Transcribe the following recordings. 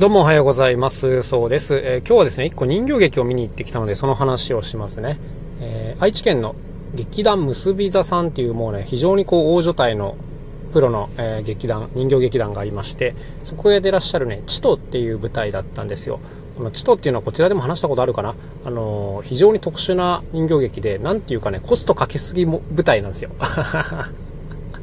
どうもおはようございます。そうです。えー、今日はですね、一個人形劇を見に行ってきたので、その話をしますね。えー、愛知県の劇団結び座さんっていうもうね、非常にこう大所帯のプロの、えー、劇団、人形劇団がありまして、そこへ出らっしゃるね、チトっていう舞台だったんですよ。このチトっていうのはこちらでも話したことあるかな？あの非常に特殊な人形劇で、なんていうかね、コストかけすぎも舞台なんですよ。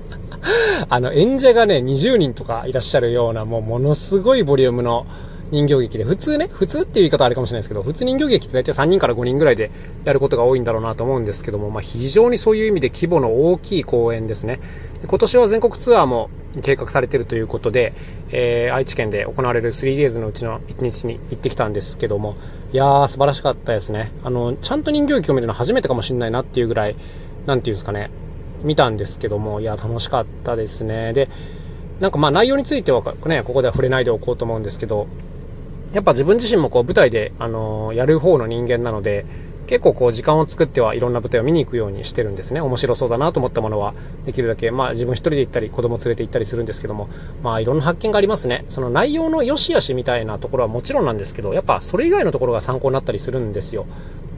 あの、演者がね、20人とかいらっしゃるような、もうものすごいボリュームの人形劇で、普通ね、普通っていう言い方あるかもしれないですけど、普通人形劇って大体3人から5人ぐらいでやることが多いんだろうなと思うんですけども、まあ非常にそういう意味で規模の大きい公演ですね。今年は全国ツアーも計画されてるということで、えー、愛知県で行われる 3days のうちの1日に行ってきたんですけども、いやー素晴らしかったですね。あの、ちゃんと人形劇を見るの初めてかもしれないなっていうぐらい、なんていうんですかね、見たんですけども、いや、楽しかったですね。で、なんかまあ内容についてはね、ここでは触れないでおこうと思うんですけど、やっぱ自分自身もこう舞台で、あの、やる方の人間なので、結構こう時間を作ってはいろんな舞台を見に行くようにしてるんですね。面白そうだなと思ったものはできるだけ、まあ自分一人で行ったり子供連れて行ったりするんですけども、まあいろんな発見がありますね。その内容の良し悪しみたいなところはもちろんなんですけど、やっぱそれ以外のところが参考になったりするんですよ。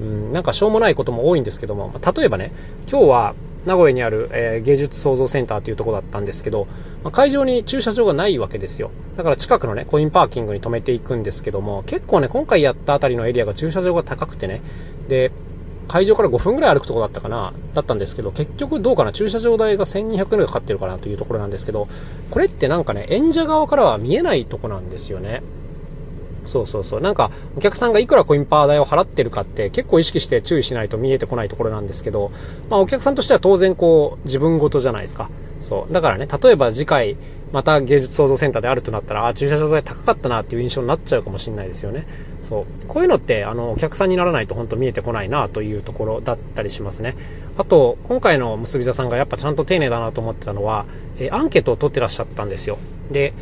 うん、なんかしょうもないことも多いんですけども、例えばね、今日は名古屋にある、えー、芸術創造センターというところだったんですけど、まあ、会場に駐車場がないわけですよ。だから近くのね、コインパーキングに止めていくんですけども、結構ね、今回やったあたりのエリアが駐車場が高くてね、で、会場から5分ぐらい歩くとこだったかな、だったんですけど、結局どうかな、駐車場代が1200円ぐらいかかってるかなというところなんですけど、これってなんかね、演者側からは見えないとこなんですよね。そうそうそう。なんか、お客さんがいくらコインパー代を払ってるかって結構意識して注意しないと見えてこないところなんですけど、まあお客さんとしては当然こう、自分ごとじゃないですか。そう。だからね、例えば次回、また芸術創造センターであるとなったら、あ、駐車場代高かったなっていう印象になっちゃうかもしれないですよね。そう。こういうのって、あの、お客さんにならないと本当見えてこないなというところだったりしますね。あと、今回の結び座さんがやっぱちゃんと丁寧だなと思ってたのは、えアンケートを取ってらっしゃったんですよ。で、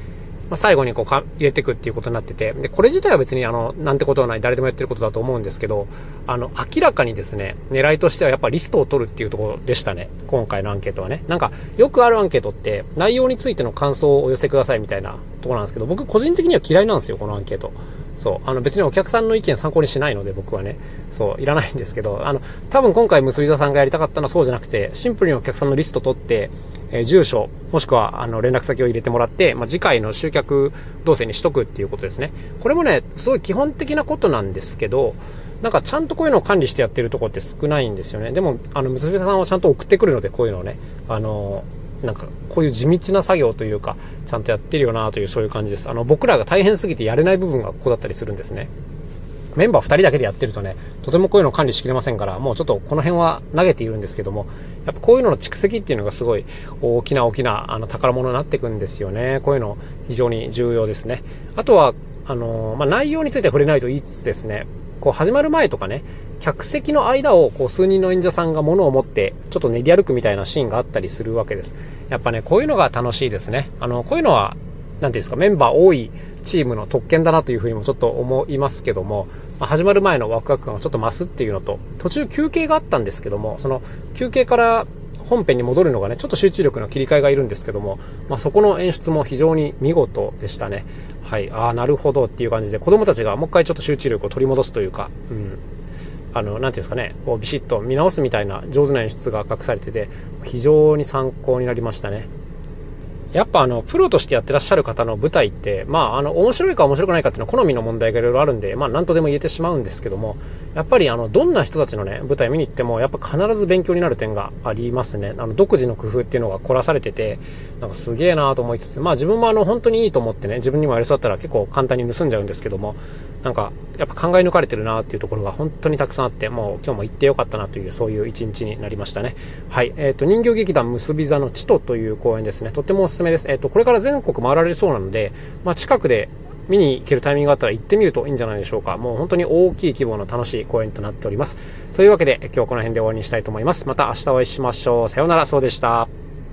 まあ、最後にこうか入れていくっていうことになってて、で、これ自体は別にあの、なんてことはない、誰でもやってることだと思うんですけど、あの、明らかにですね、狙いとしてはやっぱリストを取るっていうところでしたね。今回のアンケートはね。なんか、よくあるアンケートって、内容についての感想をお寄せくださいみたいなところなんですけど、僕個人的には嫌いなんですよ、このアンケート。そう。あの別にお客さんの意見参考にしないので僕はね。そう。いらないんですけど、あの、多分今回結び座さんがやりたかったのはそうじゃなくて、シンプルにお客さんのリスト取って、えー、住所、もしくはあの連絡先を入れてもらって、まあ、次回の集客動線にしとくっていうことですね。これもね、すごい基本的なことなんですけど、なんかちゃんとこういうのを管理してやってるとこって少ないんですよね。でも、あの、結び座さんはちゃんと送ってくるので、こういうのをね、あのなんか、こういう地道な作業というか、ちゃんとやってるよなというそういう感じです。あの、僕らが大変すぎてやれない部分がここだったりするんですね。メンバー2人だけでやってるとね、とてもこういうの管理しきれませんから、もうちょっとこの辺は投げているんですけども、やっぱこういうのの蓄積っていうのがすごい大きな大きなあの宝物になっていくんですよね。こういうの非常に重要ですね。あとは、あのまあ、内容については触れないと言いつつですね、こう始まる前とかね、客席の間をこう数人の演者さんが物を持ってちょっと練り歩くみたいなシーンがあったりするわけです。やっぱね、こういうのが楽しいですね。あの、こういうのは、何ていうんですか、メンバー多いチームの特権だなというふうにもちょっと思いますけども、まあ、始まる前のワクワク感がちょっと増すっていうのと、途中休憩があったんですけども、その休憩から本編に戻るのがね、ちょっと集中力の切り替えがいるんですけども、まあ、そこの演出も非常に見事でしたね。はい、ああ、なるほどっていう感じで、子供たちがもう一回ちょっと集中力を取り戻すというか、うん。あの、なんていうんですかね、こうビシッと見直すみたいな上手な演出が隠されてて、非常に参考になりましたね。やっぱあの、プロとしてやってらっしゃる方の舞台って、まあ、あの、面白いか面白くないかっていうのは好みの問題がいろいろあるんで、まあ、なんとでも言えてしまうんですけども、やっぱりあの、どんな人たちのね、舞台見に行っても、やっぱ必ず勉強になる点がありますね。あの、独自の工夫っていうのが凝らされてて、なんかすげえなと思いつつ、まあ自分もあの、本当にいいと思ってね、自分にもやりそうだったら結構簡単に盗んじゃうんですけども、なんか、やっぱ考え抜かれてるなっていうところが本当にたくさんあって、もう今日も行ってよかったなという、そういう一日になりましたね。はい。えっ、ー、と、人形劇団結び座のチトという公演ですね。とてもすすめです。えっ、ー、と、これから全国回られそうなので、まあ近くで見に行けるタイミングがあったら行ってみるといいんじゃないでしょうか。もう本当に大きい規模の楽しい公演となっております。というわけで、今日はこの辺で終わりにしたいと思います。また明日お会いしましょう。さようなら、そうでした。